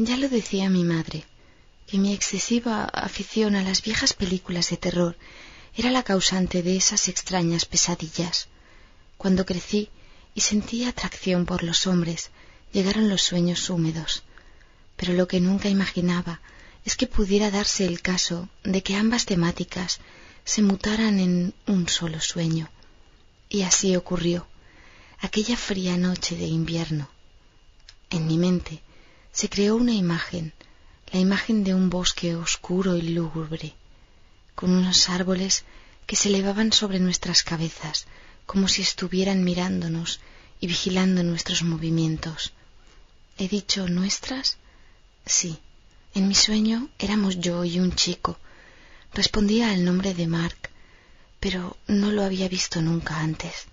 Ya lo decía mi madre, que mi excesiva afición a las viejas películas de terror era la causante de esas extrañas pesadillas. Cuando crecí y sentí atracción por los hombres, llegaron los sueños húmedos. Pero lo que nunca imaginaba es que pudiera darse el caso de que ambas temáticas se mutaran en un solo sueño. Y así ocurrió, aquella fría noche de invierno. En mi mente se creó una imagen, la imagen de un bosque oscuro y lúgubre, con unos árboles que se elevaban sobre nuestras cabezas, como si estuvieran mirándonos y vigilando nuestros movimientos. ¿He dicho nuestras? Sí. En mi sueño éramos yo y un chico. Respondía al nombre de Mark, pero no lo había visto nunca antes.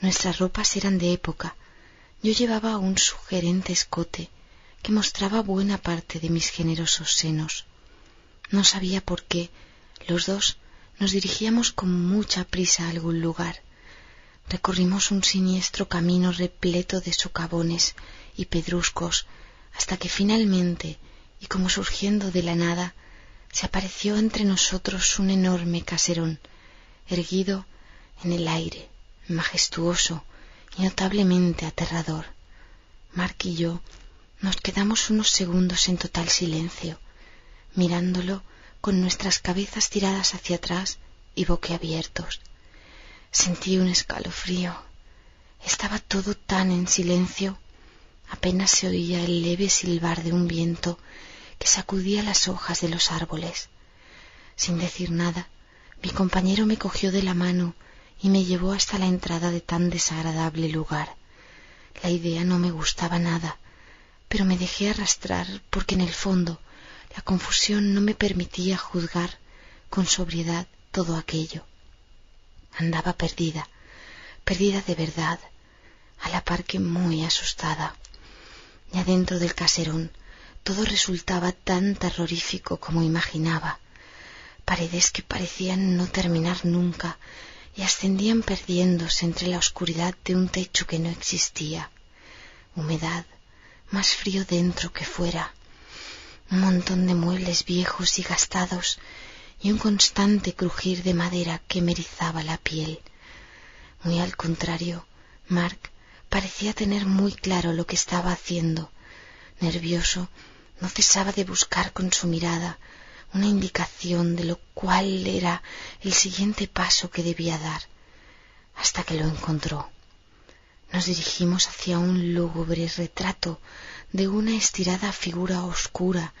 Nuestras ropas eran de época. Yo llevaba un sugerente escote que mostraba buena parte de mis generosos senos. No sabía por qué los dos nos dirigíamos con mucha prisa a algún lugar. Recorrimos un siniestro camino repleto de socavones y pedruscos hasta que finalmente, y como surgiendo de la nada, se apareció entre nosotros un enorme caserón, erguido en el aire, majestuoso y notablemente aterrador. Mark y yo nos quedamos unos segundos en total silencio, mirándolo con nuestras cabezas tiradas hacia atrás y boquiabiertos. Sentí un escalofrío. Estaba todo tan en silencio. Apenas se oía el leve silbar de un viento que sacudía las hojas de los árboles. Sin decir nada, mi compañero me cogió de la mano y me llevó hasta la entrada de tan desagradable lugar. La idea no me gustaba nada, pero me dejé arrastrar porque en el fondo la confusión no me permitía juzgar con sobriedad todo aquello. Andaba perdida, perdida de verdad, a la par que muy asustada. Y adentro del caserón todo resultaba tan terrorífico como imaginaba. Paredes que parecían no terminar nunca y ascendían perdiéndose entre la oscuridad de un techo que no existía. Humedad, más frío dentro que fuera. Un montón de muebles viejos y gastados y un constante crujir de madera que me erizaba la piel. Muy al contrario, Mark parecía tener muy claro lo que estaba haciendo. Nervioso, no cesaba de buscar con su mirada una indicación de lo cual era el siguiente paso que debía dar, hasta que lo encontró. Nos dirigimos hacia un lúgubre retrato de una estirada figura oscura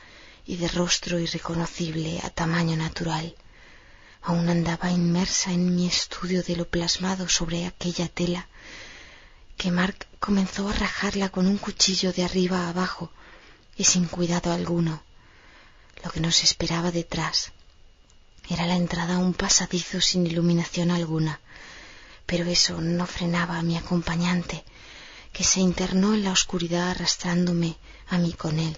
y de rostro irreconocible a tamaño natural. Aún andaba inmersa en mi estudio de lo plasmado sobre aquella tela, que Mark comenzó a rajarla con un cuchillo de arriba a abajo y sin cuidado alguno. Lo que nos esperaba detrás era la entrada a un pasadizo sin iluminación alguna, pero eso no frenaba a mi acompañante, que se internó en la oscuridad arrastrándome a mí con él.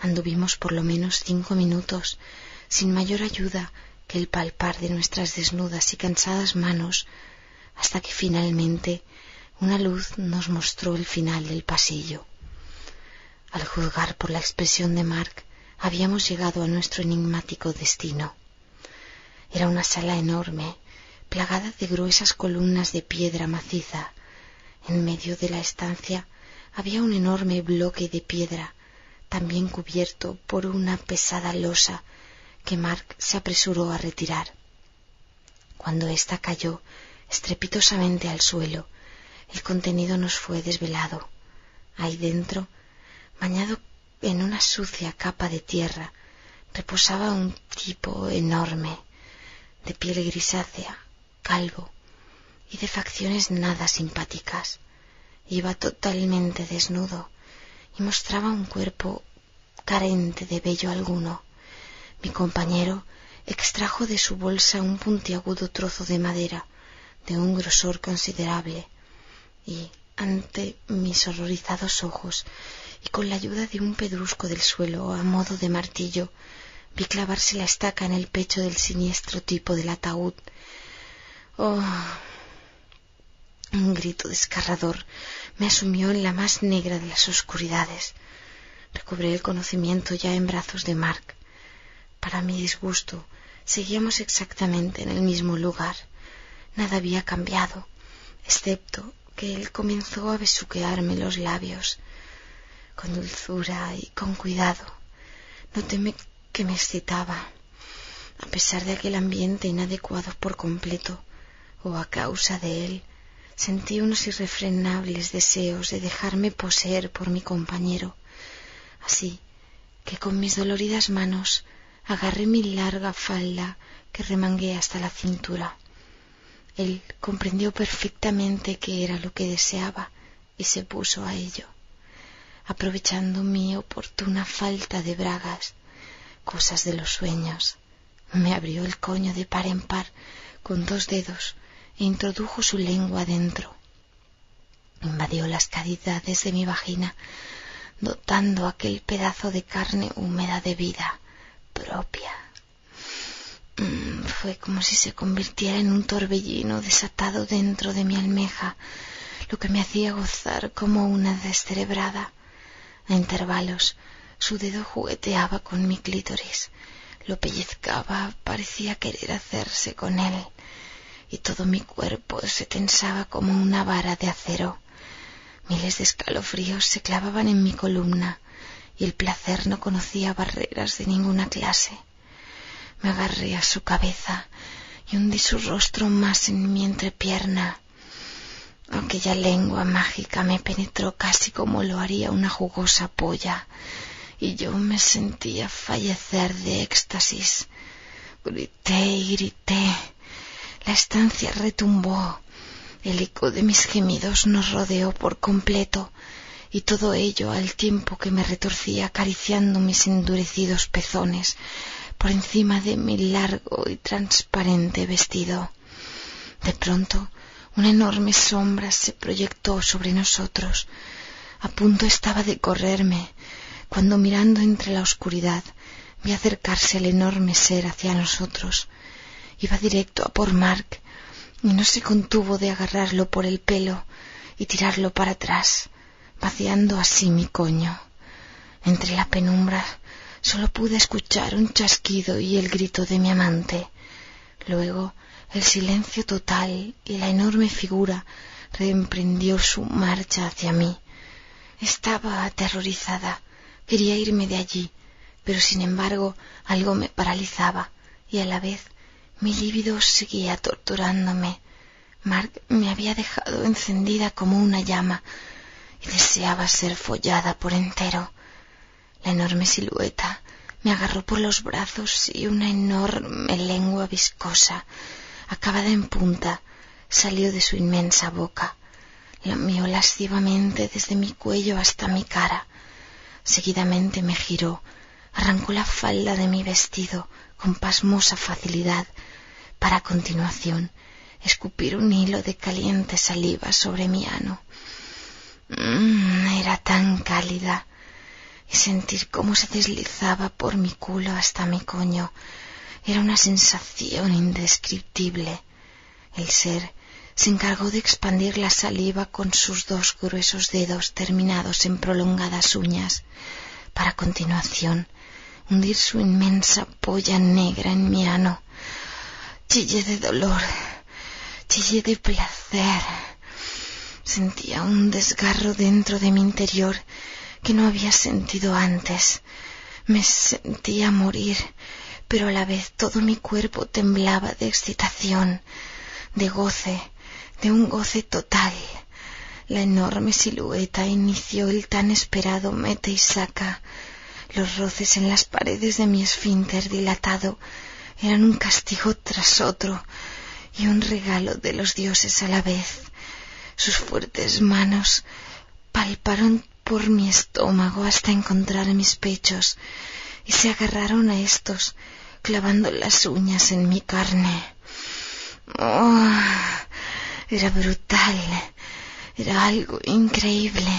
Anduvimos por lo menos cinco minutos sin mayor ayuda que el palpar de nuestras desnudas y cansadas manos hasta que finalmente una luz nos mostró el final del pasillo. Al juzgar por la expresión de Mark, habíamos llegado a nuestro enigmático destino. Era una sala enorme, plagada de gruesas columnas de piedra maciza. En medio de la estancia había un enorme bloque de piedra también cubierto por una pesada losa que Mark se apresuró a retirar. Cuando ésta cayó estrepitosamente al suelo, el contenido nos fue desvelado. Ahí dentro, bañado en una sucia capa de tierra, reposaba un tipo enorme, de piel grisácea, calvo y de facciones nada simpáticas. Iba totalmente desnudo y mostraba un cuerpo carente de vello alguno. Mi compañero extrajo de su bolsa un puntiagudo trozo de madera de un grosor considerable y ante mis horrorizados ojos y con la ayuda de un pedrusco del suelo a modo de martillo vi clavarse la estaca en el pecho del siniestro tipo del ataúd. Oh. Un grito desgarrador me asumió en la más negra de las oscuridades. Recobré el conocimiento ya en brazos de Mark. Para mi disgusto, seguíamos exactamente en el mismo lugar. Nada había cambiado, excepto que él comenzó a besuquearme los labios con dulzura y con cuidado. Notéme que me excitaba, a pesar de aquel ambiente inadecuado por completo, o a causa de él, sentí unos irrefrenables deseos de dejarme poseer por mi compañero, así que con mis doloridas manos agarré mi larga falda que remangué hasta la cintura. Él comprendió perfectamente qué era lo que deseaba y se puso a ello. Aprovechando mi oportuna falta de bragas, cosas de los sueños, me abrió el coño de par en par con dos dedos introdujo su lengua dentro. Invadió las cavidades de mi vagina, dotando aquel pedazo de carne húmeda de vida propia. Mm, fue como si se convirtiera en un torbellino desatado dentro de mi almeja, lo que me hacía gozar como una descerebrada. A intervalos su dedo jugueteaba con mi clítoris, lo pellizcaba, parecía querer hacerse con él y todo mi cuerpo se tensaba como una vara de acero. Miles de escalofríos se clavaban en mi columna y el placer no conocía barreras de ninguna clase. Me agarré a su cabeza y hundí su rostro más en mi entrepierna. Aquella lengua mágica me penetró casi como lo haría una jugosa polla, y yo me sentía fallecer de éxtasis. Grité y grité, la estancia retumbó. El eco de mis gemidos nos rodeó por completo, y todo ello al tiempo que me retorcía acariciando mis endurecidos pezones por encima de mi largo y transparente vestido. De pronto, una enorme sombra se proyectó sobre nosotros. A punto estaba de correrme, cuando mirando entre la oscuridad vi acercarse el enorme ser hacia nosotros. Iba directo a por Mark y no se contuvo de agarrarlo por el pelo y tirarlo para atrás, vaciando así mi coño. Entre la penumbra solo pude escuchar un chasquido y el grito de mi amante. Luego el silencio total y la enorme figura reemprendió su marcha hacia mí. Estaba aterrorizada. Quería irme de allí, pero sin embargo algo me paralizaba y a la vez mi líbido seguía torturándome. Mark me había dejado encendida como una llama y deseaba ser follada por entero. La enorme silueta me agarró por los brazos y una enorme lengua viscosa, acabada en punta, salió de su inmensa boca. Lamió lascivamente desde mi cuello hasta mi cara. Seguidamente me giró, arrancó la falda de mi vestido con pasmosa facilidad para continuación escupir un hilo de caliente saliva sobre mi ano. Mm, era tan cálida y sentir cómo se deslizaba por mi culo hasta mi coño era una sensación indescriptible. El ser se encargó de expandir la saliva con sus dos gruesos dedos terminados en prolongadas uñas, para continuación hundir su inmensa polla negra en mi ano Chillé de dolor, chillé de placer. Sentía un desgarro dentro de mi interior que no había sentido antes. Me sentía morir, pero a la vez todo mi cuerpo temblaba de excitación, de goce, de un goce total. La enorme silueta inició el tan esperado mete y saca. Los roces en las paredes de mi esfínter dilatado eran un castigo tras otro y un regalo de los dioses a la vez. Sus fuertes manos palparon por mi estómago hasta encontrar mis pechos y se agarraron a estos, clavando las uñas en mi carne. Oh, era brutal, era algo increíble.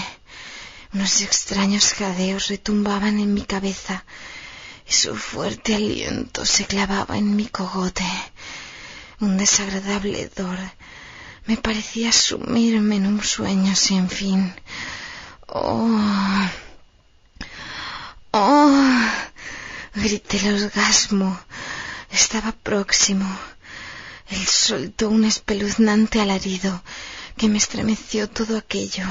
Unos extraños jadeos retumbaban en mi cabeza su fuerte aliento se clavaba en mi cogote. Un desagradable hedor me parecía sumirme en un sueño sin fin. Oh, ¡Oh! Grité el orgasmo. Estaba próximo. Él soltó un espeluznante alarido que me estremeció todo aquello.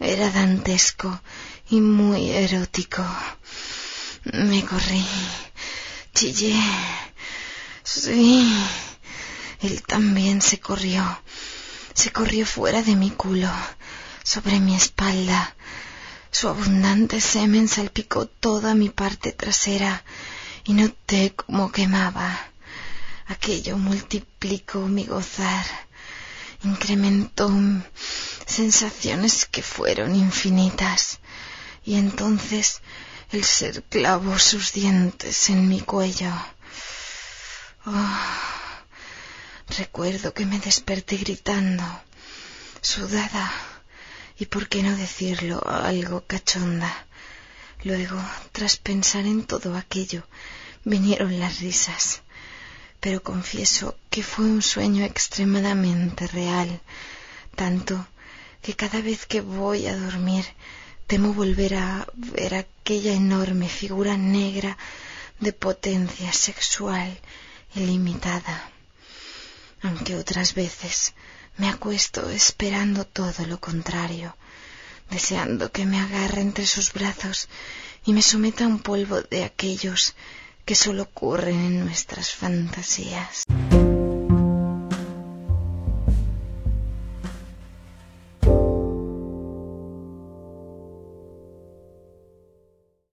Era dantesco y muy erótico. Me corrí. Chillé. Sí. Él también se corrió. Se corrió fuera de mi culo, sobre mi espalda. Su abundante semen salpicó toda mi parte trasera y noté cómo quemaba. Aquello multiplicó mi gozar, incrementó sensaciones que fueron infinitas, y entonces el ser clavó sus dientes en mi cuello. Oh, recuerdo que me desperté gritando, sudada y por qué no decirlo algo cachonda. Luego, tras pensar en todo aquello, vinieron las risas. Pero confieso que fue un sueño extremadamente real, tanto que cada vez que voy a dormir temo volver a ver aquella enorme figura negra de potencia sexual ilimitada. Aunque otras veces me acuesto esperando todo lo contrario, deseando que me agarre entre sus brazos y me someta a un polvo de aquellos que solo ocurren en nuestras fantasías.